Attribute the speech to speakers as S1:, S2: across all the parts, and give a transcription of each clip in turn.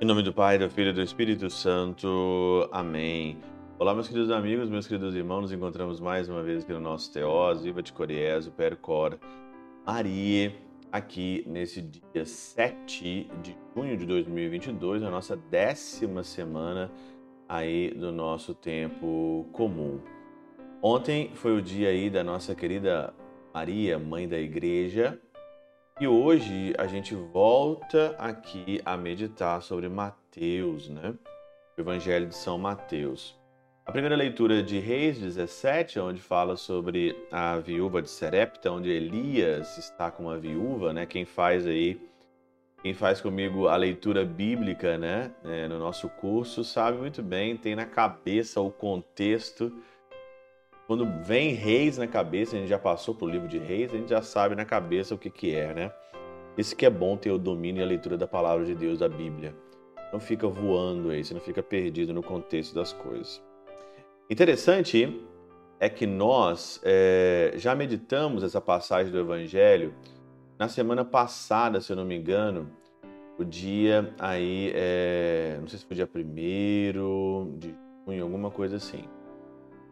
S1: Em nome do Pai, do Filho e do Espírito Santo. Amém. Olá, meus queridos amigos, meus queridos irmãos, nos encontramos mais uma vez aqui no nosso Teós, Viva de Coriezo, Percor, Maria, aqui nesse dia 7 de junho de 2022, a nossa décima semana aí do nosso tempo comum. Ontem foi o dia aí da nossa querida Maria, mãe da igreja, e hoje a gente volta aqui a meditar sobre Mateus, né? O Evangelho de São Mateus. A primeira leitura de Reis 17, onde fala sobre a viúva de Serepta, onde Elias está com uma viúva, né? Quem faz aí, quem faz comigo a leitura bíblica, né? É, no nosso curso, sabe muito bem, tem na cabeça o contexto quando vem reis na cabeça, a gente já passou para o livro de reis, a gente já sabe na cabeça o que, que é, né? Isso que é bom ter o domínio e a leitura da palavra de Deus, da Bíblia. Não fica voando aí, você não fica perdido no contexto das coisas. Interessante é que nós é, já meditamos essa passagem do Evangelho na semana passada, se eu não me engano, o dia aí, é, não sei se foi dia primeiro de junho, alguma coisa assim.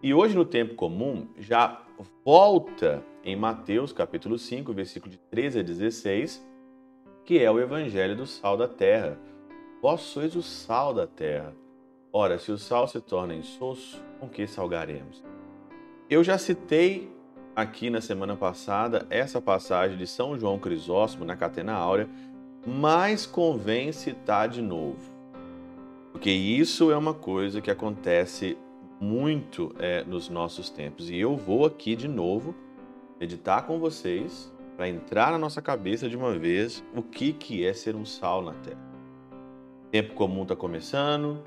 S1: E hoje no tempo comum já volta em Mateus capítulo 5, versículo de 13 a 16, que é o evangelho do sal da terra. Vós sois o sal da terra. Ora, se o sal se torna insosso, com que salgaremos? Eu já citei aqui na semana passada essa passagem de São João Crisóstomo na Catena Áurea, mas convém citar de novo. Porque isso é uma coisa que acontece muito é, nos nossos tempos. E eu vou aqui de novo meditar com vocês para entrar na nossa cabeça de uma vez o que, que é ser um sal na terra. Tempo comum está começando,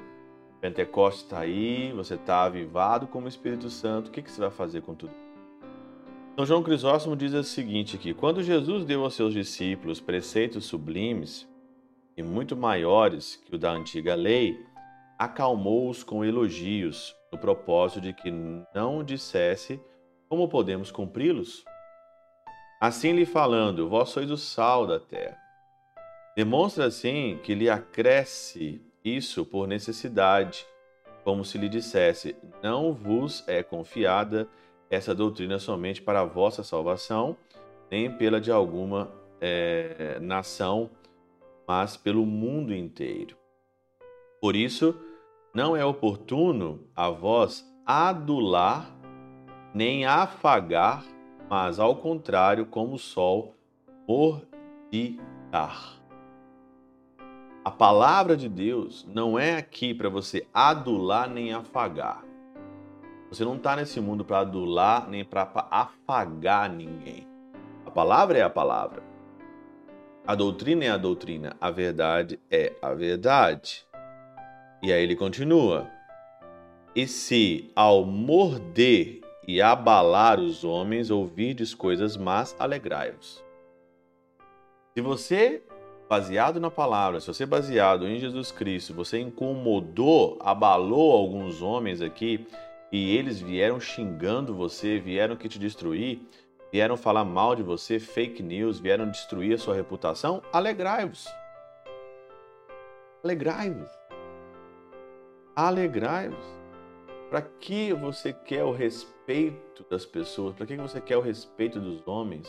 S1: Pentecostes está aí, você está avivado como Espírito Santo, o que, que você vai fazer com tudo? Então João Crisóstomo diz o seguinte aqui, quando Jesus deu aos seus discípulos preceitos sublimes e muito maiores que o da antiga lei, acalmou-os com elogios, no propósito de que não dissesse como podemos cumpri-los. Assim lhe falando, vós sois o sal da terra. Demonstra assim que lhe acresce isso por necessidade, como se lhe dissesse: Não vos é confiada essa doutrina somente para a vossa salvação, nem pela de alguma é, nação, mas pelo mundo inteiro. Por isso, não é oportuno a vós adular nem afagar, mas ao contrário, como o sol, mordicar. A palavra de Deus não é aqui para você adular nem afagar. Você não está nesse mundo para adular nem para afagar ninguém. A palavra é a palavra. A doutrina é a doutrina. A verdade é a verdade. E aí ele continua: E se ao morder e abalar os homens ouvirdes coisas más, alegrai-vos. Se você, baseado na palavra, se você baseado em Jesus Cristo, você incomodou, abalou alguns homens aqui e eles vieram xingando você, vieram que te destruir, vieram falar mal de você, fake news, vieram destruir a sua reputação, alegrai-vos. Alegrai-vos alegrai-vos. Para que você quer o respeito das pessoas? Para que você quer o respeito dos homens?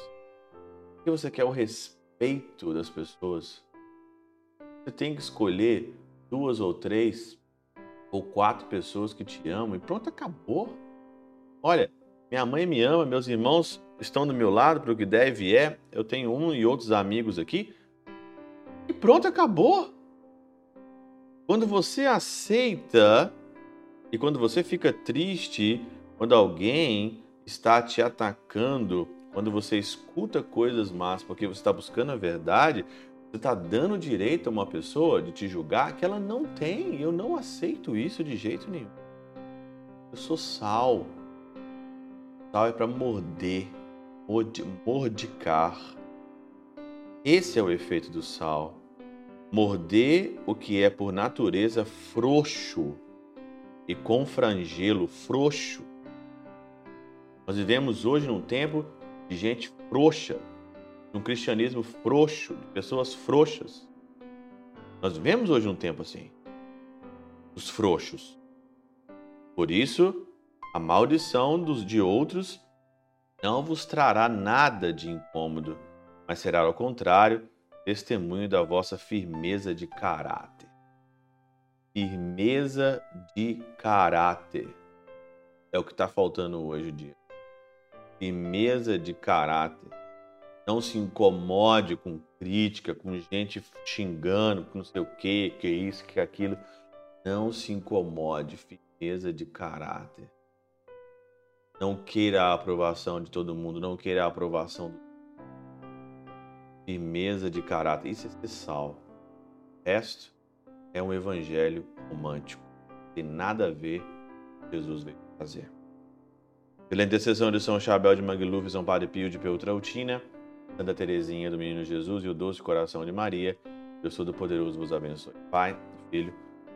S1: Para que você quer o respeito das pessoas? Você tem que escolher duas ou três ou quatro pessoas que te amam e pronto, acabou. Olha, minha mãe me ama, meus irmãos estão do meu lado para o que deve é. Eu tenho um e outros amigos aqui. E pronto, acabou. Quando você aceita e quando você fica triste quando alguém está te atacando, quando você escuta coisas más porque você está buscando a verdade, você está dando direito a uma pessoa de te julgar que ela não tem. Eu não aceito isso de jeito nenhum. Eu sou sal. Sal é para morder, mordicar. Esse é o efeito do sal morder o que é por natureza frouxo e confrangê-lo frouxo. Nós vivemos hoje num tempo de gente frouxa, num cristianismo frouxo, de pessoas frouxas. Nós vivemos hoje num tempo assim, os frouxos. Por isso, a maldição dos de outros não vos trará nada de incômodo, mas será ao contrário, testemunho da vossa firmeza de caráter. Firmeza de caráter é o que está faltando hoje dia. Firmeza de caráter. Não se incomode com crítica, com gente xingando, com não sei o que, que isso, que aquilo. Não se incomode. Firmeza de caráter. Não queira a aprovação de todo mundo, não queira a aprovação do firmeza de caráter. Isso é ser sal. Resto é um evangelho romântico. Tem nada a ver com o que Jesus veio fazer. Pela intercessão de São Chabel de Mangluf, São Padre Pio de Peutrautina, Santa Teresinha do Menino Jesus e o Doce Coração de Maria, Deus Todo-Poderoso vos abençoe. Pai, Filho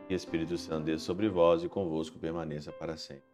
S1: e Espírito Santo, desça sobre vós e convosco permaneça para sempre.